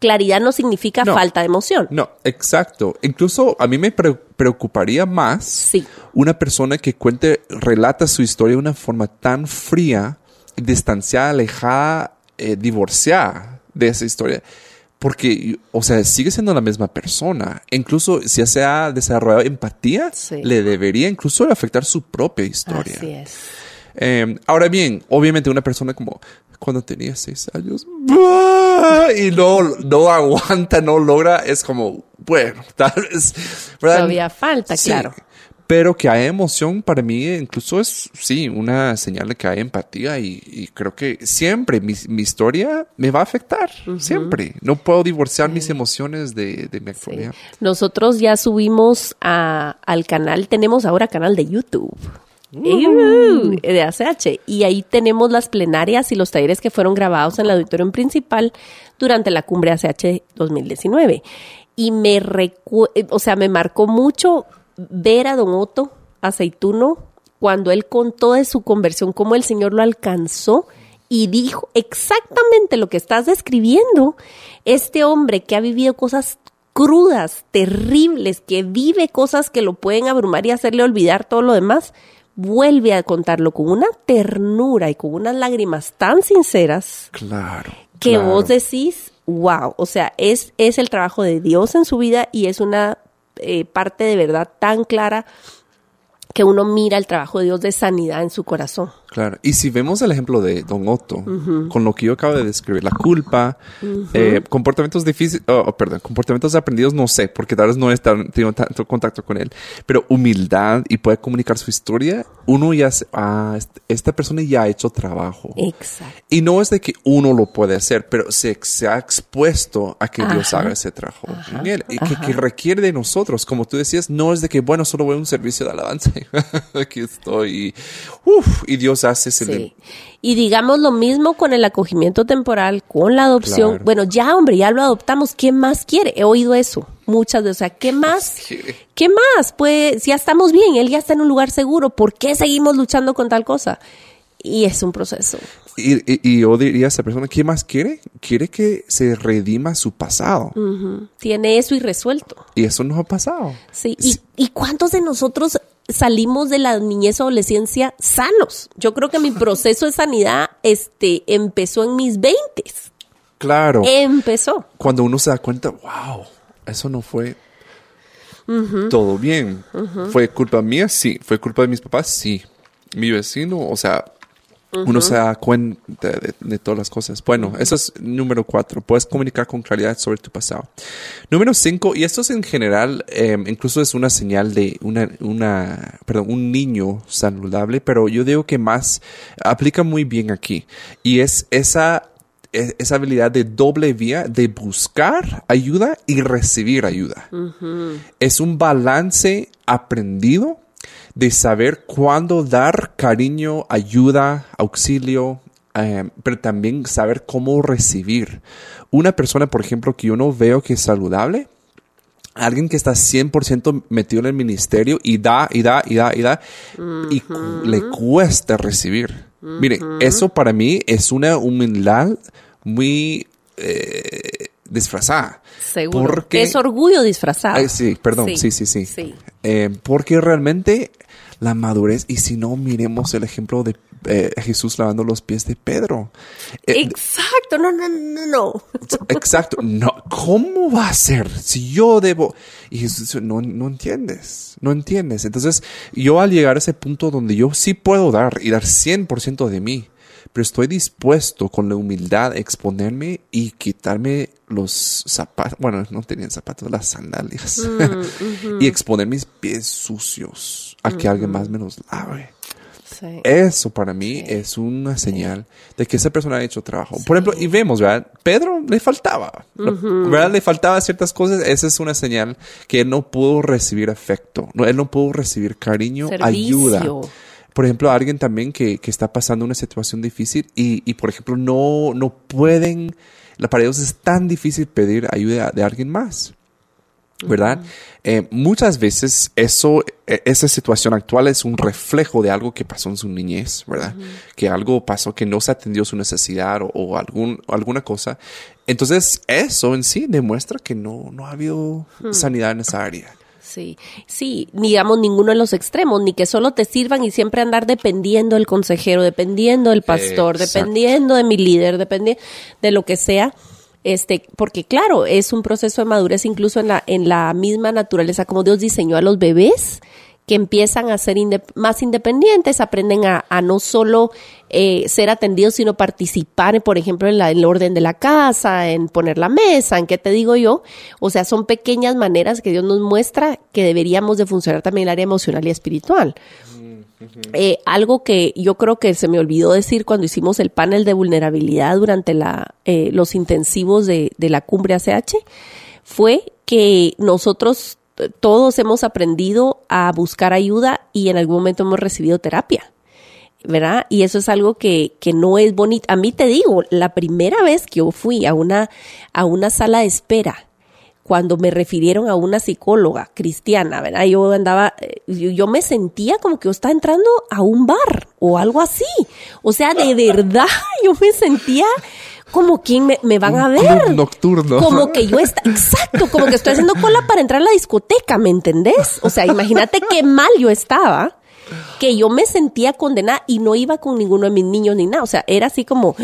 S2: Claridad no significa
S3: No.
S2: falta de emoción.
S3: No, exacto. Incluso a mí me pre- preocuparía más
S2: Sí.
S3: una persona que cuente, relata su historia de una forma tan fría, distanciada, alejada, eh, divorciada de esa historia. Porque, o sea, sigue siendo la misma persona. Incluso si se ha desarrollado empatía,
S2: Sí.
S3: le debería incluso afectar su propia historia.
S2: Así es.
S3: Eh, ahora bien, obviamente una persona como cuando tenía seis años y no, no aguanta, no logra, es como, bueno, [LAUGHS] tal vez, ¿verdad?
S2: Todavía falta,
S3: Sí,
S2: claro.
S3: Pero que haya emoción para mí incluso es, sí, una señal de que hay empatía y, y creo que siempre mi, mi historia me va a afectar, siempre. No puedo divorciar mis emociones de, de mi actualidad.
S2: Nosotros ya subimos a- al canal, tenemos ahora canal de YouTube. De ACH. Y ahí tenemos las plenarias y los talleres que fueron grabados en el auditorio principal durante la cumbre ACH 2019. Y me recu o sea, me marcó mucho ver a Don Otto Aceituno cuando él contó de su conversión, cómo el Señor lo alcanzó y dijo exactamente lo que estás describiendo. Este hombre que ha vivido cosas crudas, terribles, que vive cosas que lo pueden abrumar y hacerle olvidar todo lo demás, vuelve a contarlo con una ternura y con unas lágrimas tan sinceras
S3: Claro.
S2: que
S3: claro.
S2: vos decís, wow, o sea, es, es el trabajo de Dios en su vida y es una eh, parte de verdad tan clara que uno mira el trabajo de Dios de sanidad en su corazón.
S3: Claro. Y si vemos el ejemplo de Don Otto, con lo que yo acabo de describir, la culpa, eh, comportamientos difíciles, oh, oh, perdón, comportamientos aprendidos, no sé, porque tal vez no he tenido tanto contacto con él, pero humildad y puede comunicar su historia, uno ya, se- ah, est- esta persona ya ha hecho trabajo.
S2: Exacto.
S3: Y no es de que uno lo puede hacer, pero se, se ha expuesto a que Dios
S2: Ajá.
S3: haga ese trabajo en él. Y que, que requiere de nosotros, como tú decías, no es de que, bueno, solo voy a un servicio de alabanza. [LAUGHS] Aquí estoy. Y, uf, y Dios hace.
S2: Sí. Y digamos lo mismo con el acogimiento temporal, con la adopción.
S3: Claro.
S2: Bueno, ya, hombre, ya lo adoptamos. ¿Qué más quiere? He oído eso muchas veces. O sea, ¿qué más? [LAUGHS] ¿Qué más? Pues, ya estamos bien, él ya está en un lugar seguro. ¿Por qué seguimos luchando con tal cosa? Y es un proceso.
S3: Y, y- y yo diría a esa persona, ¿qué más quiere? Quiere que se redima su pasado.
S2: Tiene eso irresuelto.
S3: Y eso no ha pasado.
S2: Sí. ¿Y, ¿Y cuántos de nosotros salimos de la niñez adolescencia sanos? Yo creo que mi [LAUGHS] proceso de sanidad este, empezó en mis veintes.
S3: Claro.
S2: Empezó.
S3: Cuando uno se da cuenta, wow, eso no fue todo bien. ¿Fue culpa mía? Sí. ¿Fue culpa de mis papás? Sí. Mi vecino, o sea, uno se da cuenta de, todas las cosas. Bueno, eso es número cuatro. Puedes comunicar con claridad sobre tu pasado. Número cinco, y esto es en general, em, incluso es una señal de una, una, perdón, un niño saludable, pero yo digo que más aplica muy bien aquí. Y es esa e, esa habilidad de doble vía de buscar ayuda y recibir ayuda. Es un balance aprendido de saber cuándo dar cariño, ayuda, auxilio, em, pero también saber cómo recibir. Una persona, por ejemplo, que yo no veo que es saludable, alguien que está 100% metido en el ministerio y da, y da, y da, y da, y le cuesta recibir. Mire, eso para mí es una humildad muy eh, disfrazada.
S2: Seguro. Porque, es orgullo disfrazado.
S3: sí, perdón, sí, sí, sí. Eh, porque realmente la madurez, y si no, miremos el ejemplo de eh, Jesús lavando los pies de Pedro.
S2: exacto, no, no, no, no.
S3: Exacto, no, ¿cómo va a ser si yo debo? Y Jesús no, no entiendes, no entiendes. Entonces, yo al llegar a ese punto donde yo sí puedo dar y dar 100% de mí, pero estoy dispuesto con la humildad a exponerme y quitarme los zapatos, bueno, no tenían zapatos, las sandalias, mm, [LAUGHS] y exponer mis pies sucios a que alguien más me los lave. Eso para mí es una señal de que esa persona ha hecho trabajo. Por ejemplo, y vemos, ¿verdad? Pedro le faltaba, ¿verdad? Le faltaba ciertas cosas. Esa es una señal que él no pudo recibir afecto, no, él no pudo recibir cariño, ayuda por ejemplo, alguien también que, que está pasando una situación difícil y, y, por ejemplo, no, no pueden, la para ellos es tan difícil pedir ayuda de alguien más. ¿Verdad? Eh, muchas veces eso, e, esa situación actual es un reflejo de algo que pasó en su niñez, ¿verdad? Que algo pasó que no se atendió su necesidad o, algún, alguna cosa. Entonces, eso en sí demuestra que no, no ha habido sanidad en esa área.
S2: Sí, sí, digamos ninguno de los extremos, ni que solo te sirvan y siempre andar dependiendo del consejero, dependiendo del pastor, dependiendo de mi líder, dependiendo de lo que sea. Este, porque claro, es un proceso de madurez incluso en la, en la misma naturaleza, como Dios diseñó a los bebés, que empiezan a ser más independientes, aprenden a, no solo eh, ser atendidos, sino participar, por ejemplo, en, la, el orden de la casa, en poner la mesa, en qué te digo yo. O sea, son pequeñas maneras que Dios nos muestra que deberíamos de funcionar también el área emocional y espiritual. Eh, algo que yo creo que se me olvidó decir cuando hicimos el panel de vulnerabilidad durante la, eh, los intensivos de, de la cumbre ACH fue que nosotros todos hemos aprendido a buscar ayuda y en algún momento hemos recibido terapia. ¿verdad? Y eso es algo que, que no es bonito. A mí te digo, la primera vez que yo fui a una, a una sala de espera, cuando me refirieron a una psicóloga cristiana, ¿verdad? Yo andaba, eh, yo, me sentía como que yo estaba entrando a un bar o algo así. O sea, de [LAUGHS] verdad, yo me sentía como quien me, van a ver.
S3: nocturno.
S2: Como que yo [LAUGHS] está, exacto, como que estoy haciendo cola para entrar a la discoteca, ¿me entendés? O sea, imagínate qué mal yo estaba, que yo me sentía condenada y no iba con ninguno de mis niños ni nada. O sea, era así como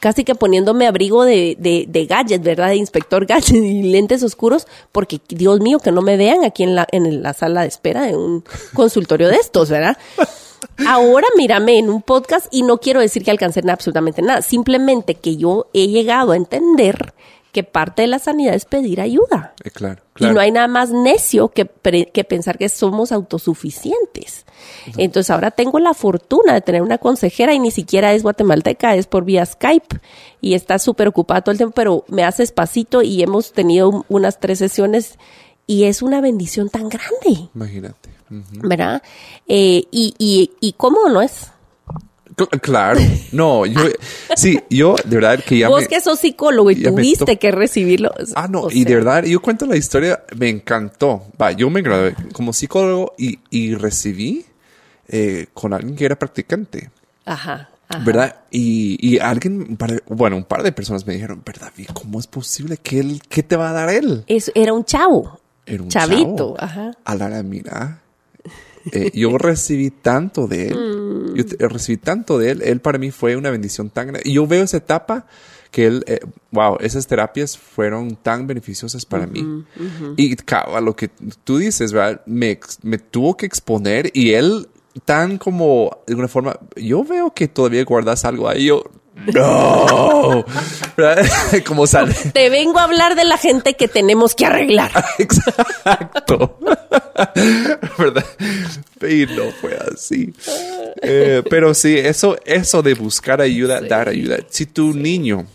S2: casi que poniéndome abrigo de, de, de gadget, ¿verdad? De inspector [LAUGHS] gadget y lentes oscuros, porque Dios mío, que no me vean aquí en la, en la sala de espera de un consultorio de estos, ¿verdad? Ahora mírame en un podcast y no quiero decir que alcancé absolutamente nada, simplemente que yo he llegado a entender que parte de la sanidad es pedir ayuda.
S3: Eh, claro,
S2: Y no hay nada más necio que, que pensar que somos autosuficientes. Entonces ahora tengo la fortuna de tener una consejera y ni siquiera es guatemalteca, es por vía Skype y está súper ocupada todo el tiempo, pero me hace espacito y hemos tenido unas tres sesiones y es una bendición tan grande.
S3: Imagínate.
S2: ¿verdad? Eh, y, y, y cómo no es.
S3: Claro, no, yo, [LAUGHS] sí, yo de verdad que ya
S2: Vos que sos psicólogo y tuviste que recibirlo.
S3: Ah, no, y de verdad, yo cuento la historia, me encantó. Va, yo me gradué como psicólogo y, y recibí eh, con alguien que era practicante.
S2: Ajá.
S3: ¿Verdad? Y, y alguien, bueno, un par de personas me dijeron, ¿verdad? ¿Cómo es posible que él, qué te va a dar él?
S2: Eso, era un chavo.
S3: Era un
S2: Chavito, ajá.
S3: A la mira, eh, yo recibí tanto de él. Mm. Yo recibí tanto de él. Él para mí fue una bendición tan grande. Y yo veo esa etapa que él, eh, wow, esas terapias fueron tan beneficiosas para mí. Y a lo que tú dices, ¿verdad? Me, me tuvo que exponer y él tan como, de alguna forma, yo veo que todavía guardas algo ahí, yo, no, [LAUGHS] como sale.
S2: Te vengo a hablar de la gente que tenemos que arreglar. [LAUGHS]
S3: Exacto. [LAUGHS] ¿Verdad? Y no fue así. Eh, pero sí, eso, eso de buscar ayuda, dar ayuda. Si tu niño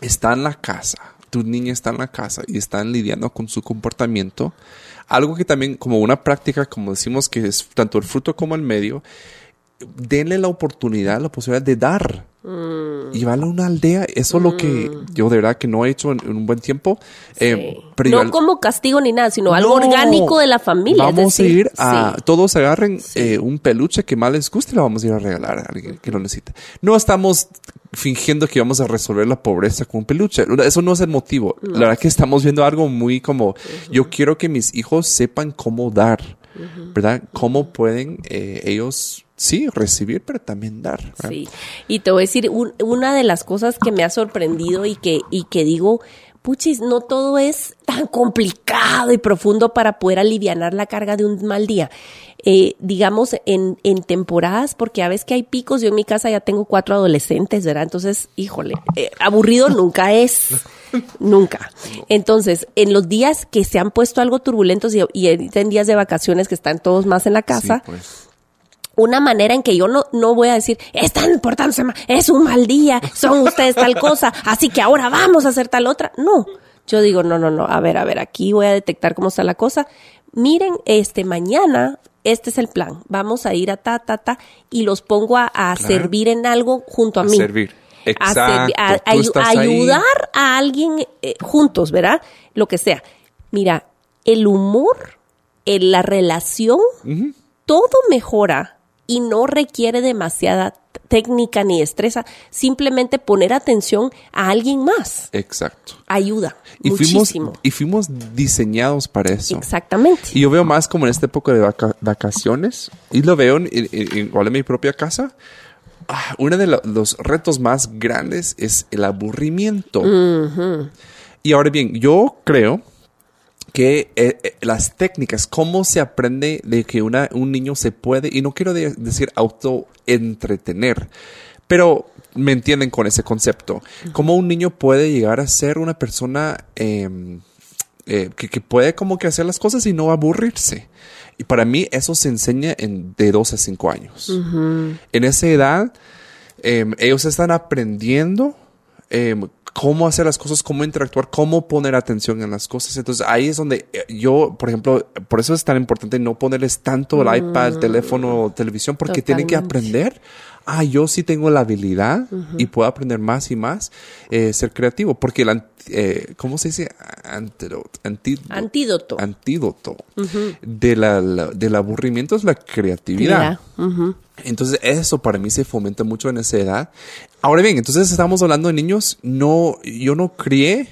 S3: está en la casa, tu niña está en la casa y están lidiando con su comportamiento, algo que también como una práctica, como decimos que es tanto el fruto como el medio, denle la oportunidad, la posibilidad de dar. Mm. Llevarlo a una aldea, eso es lo que mm. yo de verdad que no he hecho en, un buen tiempo.
S2: Eh, no como castigo ni nada, sino algo orgánico de la familia.
S3: Vamos a ir a, todos agarren eh, un peluche que más les guste y lo vamos a ir a regalar a alguien que lo necesite. No estamos fingiendo que vamos a resolver la pobreza con un peluche. Eso no es el motivo. La verdad que estamos viendo algo muy como, yo quiero que mis hijos sepan cómo dar, ¿verdad? Cómo pueden eh, ellos sí, recibir, pero también dar.
S2: Sí, y te voy a decir, una de las cosas que me ha sorprendido y que, y que digo, puchis, no todo es tan complicado y profundo para poder aliviar la carga de un mal día. Eh, digamos, en, en temporadas, porque a veces que hay picos, yo en mi casa ya tengo cuatro adolescentes, ¿verdad? Entonces, híjole, eh, aburrido nunca es, [LAUGHS] nunca. Entonces, en los días que se han puesto algo turbulentos y, y en días de vacaciones que están todos más en la casa, pues una manera en que yo no, no voy a decir, están importante, es un mal día, son ustedes tal cosa, así que ahora vamos a hacer tal otra. No, yo digo, no, no, no, a ver, a ver, aquí voy a detectar cómo está la cosa. Miren, este, mañana, este es el plan, vamos a ir a ta, ta, ta, y los pongo a, servir en algo junto a, mí.
S3: Servir. Exacto.
S2: A, ayudar a alguien eh, juntos, ¿verdad? Lo que sea. Mira, el humor, en la relación, todo mejora y no requiere demasiada técnica ni destreza, simplemente poner atención a alguien más.
S3: Exacto.
S2: Ayuda.
S3: Y
S2: muchísimo.
S3: Fuimos, y fuimos diseñados para eso.
S2: Exactamente.
S3: Y yo veo más como en esta época de vacaciones, y lo veo en, igual en mi propia casa. Ah, uno de los retos más grandes es el aburrimiento. Y ahora bien, yo creo que eh, eh, las técnicas, cómo se aprende de que una, un niño se puede, y no quiero decir autoentretener, pero me entienden con ese concepto, cómo un niño puede llegar a ser una persona em, eh, que, puede como que hacer las cosas y no aburrirse. Y para mí eso se enseña en, de 2 a 5 años. En esa edad, em, ellos están aprendiendo em, cómo hacer las cosas, cómo interactuar, cómo poner atención en las cosas. Entonces ahí es donde eh, yo, por ejemplo, por eso es tan importante no ponerles tanto el iPad, el teléfono, televisión, porque tienen que aprender. Ah, yo sí tengo la habilidad y puedo aprender más y más, eh, ser creativo, porque el, eh, ¿cómo se dice? Antídoto.
S2: Antídoto.
S3: Antídoto. de la, del aburrimiento es la creatividad. Entonces eso para mí se fomenta mucho en esa edad. Ahora bien, entonces estamos hablando de niños, no, yo no crié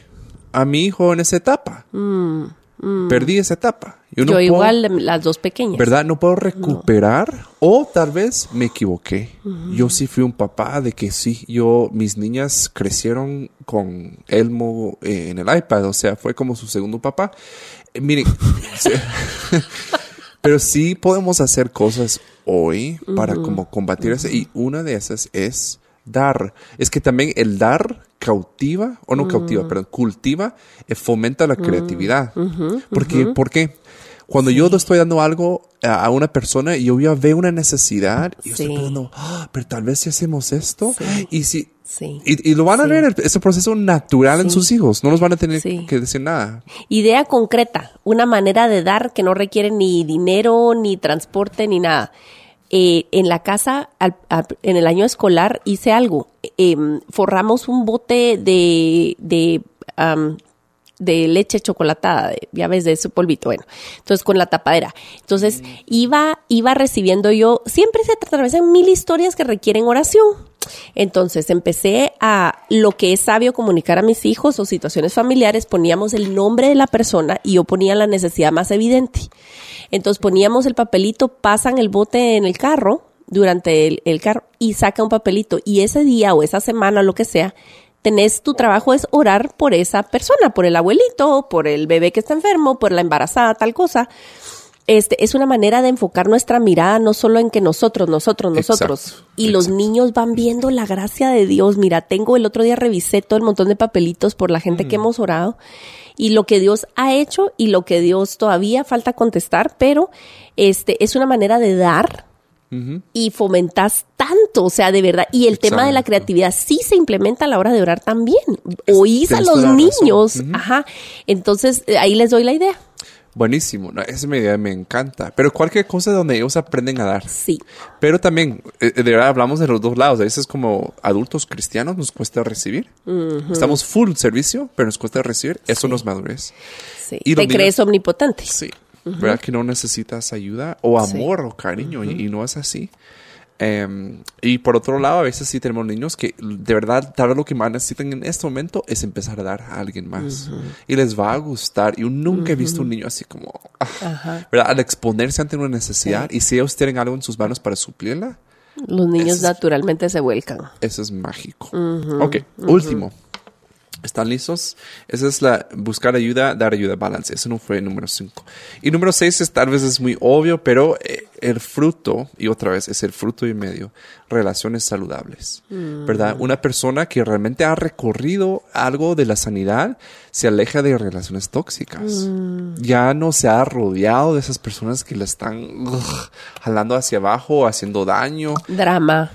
S3: a mi hijo en esa etapa. Mm, mm. Perdí esa etapa.
S2: Yo, igual las dos pequeñas.
S3: ¿Verdad? No puedo recuperar o tal vez me equivoqué. Yo sí fui un papá de que sí, yo, mis niñas crecieron con Elmo eh, en el iPad, o sea, fue como su segundo papá. Eh, miren, [LAUGHS] [LAUGHS] pero sí podemos hacer cosas hoy para como combatir eso y una de esas es dar. Es que también el dar cautiva, o no cautiva, pero cultiva, eh, fomenta la creatividad. Porque, ¿Por qué? Cuando yo estoy dando algo a una persona y yo ya veo una necesidad y yo estoy pensando, ah, pero tal vez si hacemos esto y si y, lo van a ver ese proceso natural en sus hijos, no nos van a tener que decir nada.
S2: Idea concreta, una manera de dar que no requiere ni dinero, ni transporte, ni nada. Eh, en la casa, en el año escolar, hice algo. Em, forramos un bote de, de de leche chocolatada, ya ves, de ese polvito, bueno, entonces con la tapadera. Entonces iba, iba recibiendo yo, siempre se atravesan mil historias que requieren oración. Entonces empecé a lo que es sabio comunicar a mis hijos o situaciones familiares, poníamos el nombre de la persona y yo ponía la necesidad más evidente. Entonces poníamos el papelito, pasan el bote en el carro, durante el, carro, y saca un papelito. Y ese día o esa semana, lo que sea, tenés tu trabajo es orar por esa persona, por el abuelito, por el bebé que está enfermo, por la embarazada, tal cosa. Este, es una manera de enfocar nuestra mirada no solo en que nosotros, nosotros, nosotros.
S3: Exacto,
S2: y los niños van viendo la gracia de Dios. Mira, tengo el otro día revisé todo el montón de papelitos por la gente que hemos orado y lo que Dios ha hecho y lo que Dios todavía falta contestar, pero este es una manera de dar y fomentas tanto, o sea, de verdad. Y el tema de la creatividad sí se implementa a la hora de orar también. Oís a los niños, ajá. Entonces, eh, ahí les doy la idea.
S3: Buenísimo, no, esa me idea me encanta. Pero cualquier cosa donde ellos aprenden a dar.
S2: Sí.
S3: Pero también, eh, de verdad, hablamos de los dos lados. A veces como adultos cristianos nos cuesta recibir. Estamos full servicio, pero nos cuesta recibir. Eso no es madurez.
S2: Sí.
S3: Y
S2: Te
S3: niños-
S2: crees omnipotente.
S3: Sí. ¿Verdad que no necesitas ayuda o
S2: Sí.
S3: amor o cariño? y, y no es así. Em, y por otro lado, a veces sí tenemos niños que de verdad, tal vez lo que más necesitan en este momento es empezar a dar a alguien más. Y les va a gustar. Yo nunca he visto un niño así como, ah. ¿verdad? Al exponerse ante una necesidad y si ellos tienen algo en sus manos para suplirla,
S2: Los niños
S3: es-
S2: naturalmente se vuelcan.
S3: eso es mágico. ok, último. ¿Están listos? Esa es la buscar ayuda, dar ayuda, balance. Eso no fue el número 5. Y número 6 es tal vez es muy obvio, pero eh, el fruto, y otra vez, es el fruto y medio, relaciones saludables. ¿Verdad? Una persona que realmente ha recorrido algo de la sanidad se aleja de relaciones tóxicas. Ya no se ha rodeado de esas personas que la están ugh, jalando hacia abajo, haciendo daño.
S2: Drama.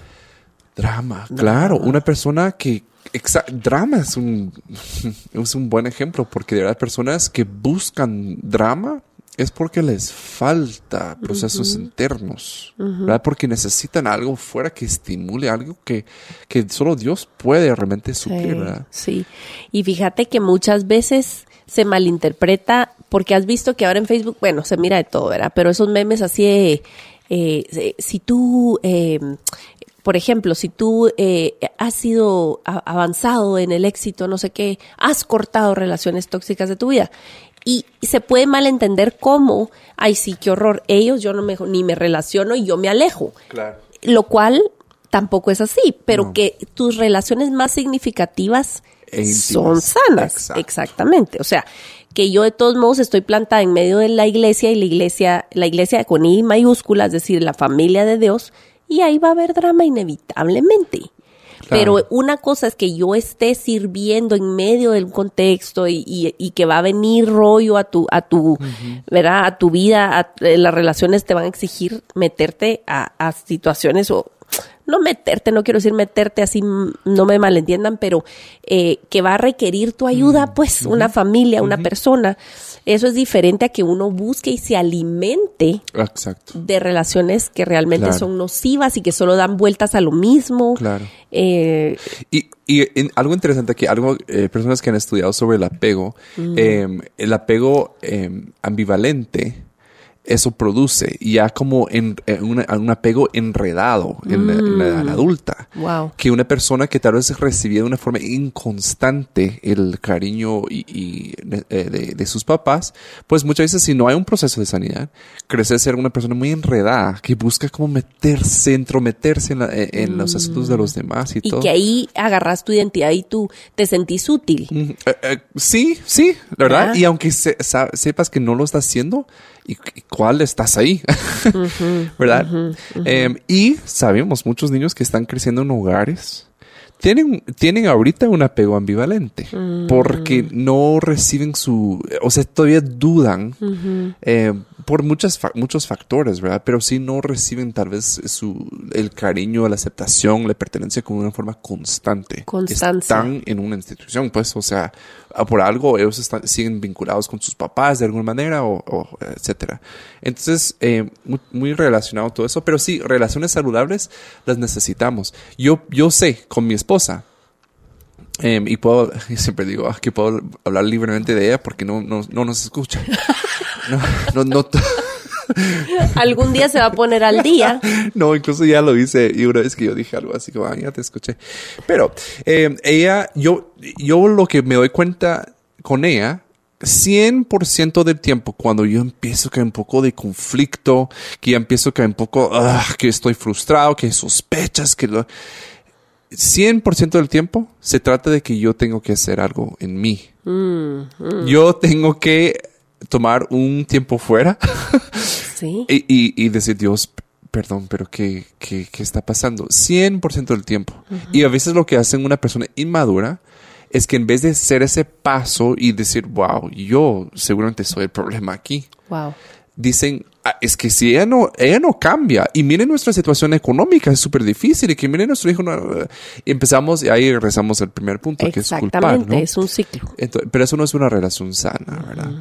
S3: Drama, claro. Una persona que... exa- drama es un, [LAUGHS] es un buen ejemplo porque de verdad personas que buscan drama es porque les falta procesos internos, ¿verdad? Porque necesitan algo fuera que estimule algo que, que solo Dios puede realmente suplir,
S2: Sí,
S3: ¿verdad?
S2: sí. Y fíjate que muchas veces se malinterpreta porque has visto que ahora en Facebook, bueno, se mira de todo, ¿verdad? Pero esos memes así de, eh, eh, si tú, eh, por ejemplo, si tú eh, has sido avanzado en el éxito, no sé qué, has cortado relaciones tóxicas de tu vida. Y se puede malentender como, ay, sí, qué horror, ellos yo no me, ni me relaciono y yo me alejo
S3: Claro.
S2: lo cual tampoco es así, pero
S3: No.
S2: que tus relaciones más significativas
S3: E
S2: son sanas.
S3: Exacto.
S2: Exactamente. O sea, que yo de todos modos estoy plantada en medio de la iglesia y la iglesia, la iglesia con I mayúscula, es decir, la familia de Dios, y ahí va a haber drama inevitablemente.
S3: Claro.
S2: Pero una cosa es que yo esté sirviendo en medio del contexto y, y- y que va a venir rollo a tu, a tu, ¿verdad? A tu vida, a- eh, las relaciones te van a exigir meterte a, a situaciones o no meterte, no quiero decir meterte así, mm, no me malentiendan, pero eh, que va a requerir tu ayuda, pues, una familia, una persona. Eso es diferente a que uno busque y se alimente
S3: Exacto.
S2: de relaciones que realmente
S3: Claro.
S2: son nocivas y que solo dan vueltas a lo mismo.
S3: Claro.
S2: Eh,
S3: Y, y en- algo interesante aquí, algo, eh, personas que han estudiado sobre el apego, em, el apego em, ambivalente, eso produce ya como en, en una- un apego enredado en, la, en la edad adulta.
S2: Wow.
S3: Que una persona que tal vez recibía de una forma inconstante el cariño y, y, eh, de, de sus papás, pues muchas veces si no hay un proceso de sanidad, crece a ser una persona muy enredada, que busca como meterse, entrometerse en, la- en- en los asuntos de los demás y,
S2: Y
S3: todo.
S2: que ahí agarras tu identidad y tú te sentís útil.
S3: Mm, eh, eh, sí, sí, la verdad. Y aunque se- sa- sepas que no lo estás haciendo, ¿y, cuál estás ahí? [LAUGHS] ¿Verdad? Em, y sabemos, muchos niños que están creciendo en hogares tienen, tienen ahorita un apego ambivalente porque no reciben su, o sea, todavía dudan eh, por muchas fa- muchos factores, ¿verdad? Pero sí no reciben tal vez su, el cariño, la aceptación, la pertenencia con una forma constante.
S2: Constancia.
S3: Están en una institución, pues, o sea, por algo ellos están, siguen vinculados con sus papás de alguna manera, o, o etcétera. Entonces, eh, muy, muy relacionado todo eso, pero sí, relaciones saludables las necesitamos. Yo, yo sé, con mi esposa, em, y puedo, [LAUGHS] y siempre digo ah, que puedo hablar libremente de ella porque no, no, no nos escucha. [LAUGHS] No, no, no, [LAUGHS]
S2: Algún día se va a poner al día.
S3: no, incluso ya lo hice y una vez que yo dije algo así como, ah, ya te escuché. Pero eh, ella, yo, yo lo que me doy cuenta con ella, 100% del tiempo, cuando yo empiezo que hay un poco de conflicto, que ya empiezo que hay un poco, ah, que estoy frustrado, que sospechas, que lo... 100% del tiempo se trata de que yo tengo que hacer algo en mí.
S2: Mm, mm,
S3: Yo tengo que tomar un tiempo fuera [LAUGHS]
S2: sí.
S3: y, y- y decir, Dios, perdón, pero ¿qué, qué, qué está pasando? 100% del tiempo. Y a veces lo que hace una persona inmadura es que en vez de hacer ese paso y decir, wow, yo seguramente soy el problema aquí,
S2: Wow.
S3: dicen, "Ah, es que si ella no, ella no cambia, y miren nuestra situación económica, es súper difícil, y que miren nuestro hijo, no- empezamos, y ahí regresamos al primer punto, que es culpar,
S2: Exactamente,
S3: ¿no?
S2: es un ciclo.
S3: Ento- pero eso no es una relación sana, ¿verdad?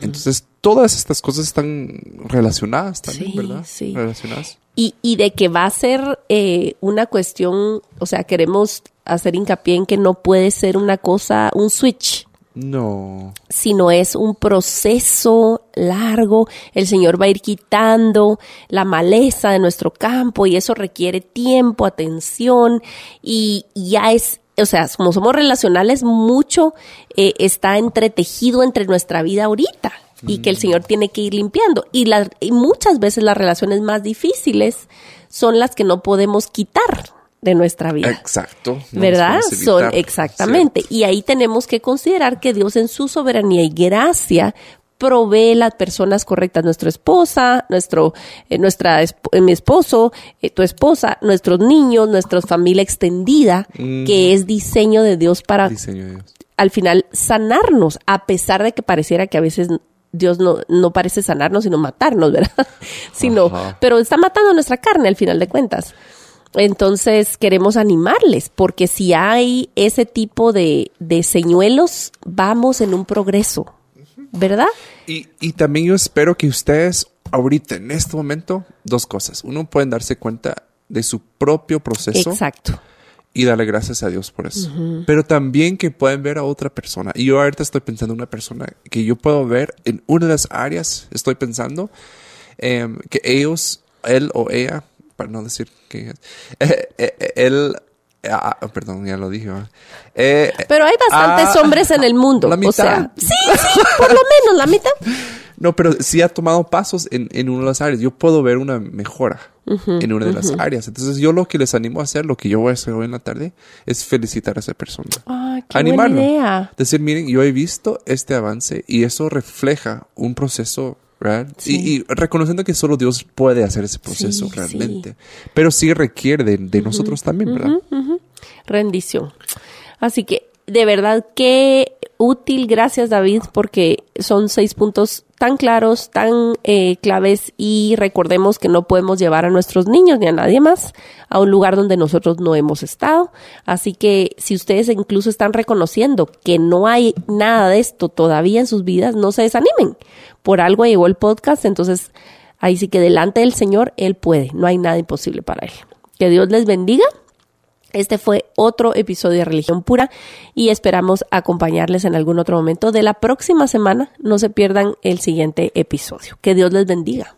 S3: Entonces, todas estas cosas están relacionadas también,
S2: Sí,
S3: ¿verdad?
S2: sí.
S3: Relacionadas.
S2: Y, y de que va a ser eh, una cuestión, o sea, queremos hacer hincapié en que no puede ser una cosa, un switch,
S3: No.
S2: sino es un proceso largo. El Señor va a ir quitando la maleza de nuestro campo y eso requiere tiempo, atención y ya es, o sea, como somos relacionales, mucho eh, está entretejido entre nuestra vida ahorita y que el Señor tiene que ir limpiando. Y, las, y muchas veces las relaciones más difíciles son las que no podemos quitar de nuestra vida.
S3: Exacto. No
S2: ¿Verdad? Son exactamente. Y ahí tenemos que considerar que Dios en su soberanía y gracia provee las personas correctas, nuestra esposa, nuestro, eh, nuestra, esp- eh, mi esposo, eh, tu esposa, nuestros niños, nuestra familia extendida, que es diseño de Dios para
S3: Diseño de Dios.
S2: al final sanarnos, a pesar de que pareciera que a veces Dios no, no parece sanarnos, sino matarnos, ¿verdad? [LAUGHS] sino,
S3: Ajá.
S2: pero está matando nuestra carne al final de cuentas. Entonces queremos animarles, porque si hay ese tipo de, de señuelos, vamos en un progreso, ¿verdad?
S3: Y, y también yo espero que ustedes ahorita, en este momento, dos cosas. Uno, pueden darse cuenta de su propio proceso
S2: Exacto.
S3: y darle gracias a Dios por eso. Pero también que pueden ver a otra persona. Y yo ahorita estoy pensando en una persona que yo puedo ver en una de las áreas, estoy pensando, em, que ellos, él o ella, para no decir que [LAUGHS] eh, eh, él, ah, ah, perdón, ya lo dije. Eh,
S2: Pero hay bastantes
S3: ah,
S2: hombres en el mundo.
S3: la
S2: O
S3: mitad.
S2: sea, sí, sí, por lo menos la mitad. [LAUGHS]
S3: No, pero sí ha tomado pasos en, en una de las áreas. Yo puedo ver una mejora en una de las áreas. Entonces, yo lo que les animo a hacer, lo que yo voy a hacer hoy en la tarde, es felicitar a esa persona.
S2: Ay, qué
S3: Animarlo.
S2: buena idea.
S3: Decir, miren, yo he visto este avance y eso refleja un proceso, ¿verdad?
S2: Sí.
S3: Y, y reconociendo que solo Dios puede hacer ese proceso
S2: Sí,
S3: realmente. Pero sí requiere de, de nosotros también, ¿verdad?
S2: rendición. Así que, de verdad, qué útil, gracias David, porque son seis puntos tan claros, tan eh, claves y recordemos que no podemos llevar a nuestros niños ni a nadie más a un lugar donde nosotros no hemos estado. Así que si ustedes incluso están reconociendo que no hay nada de esto todavía en sus vidas, no se desanimen. Por algo llegó el podcast, entonces ahí sí que delante del Señor, Él puede, no hay nada imposible para Él. Que Dios les bendiga. Este fue otro episodio de Religión Pura y esperamos acompañarles en algún otro momento de la próxima semana. No se pierdan el siguiente episodio. Que Dios les bendiga.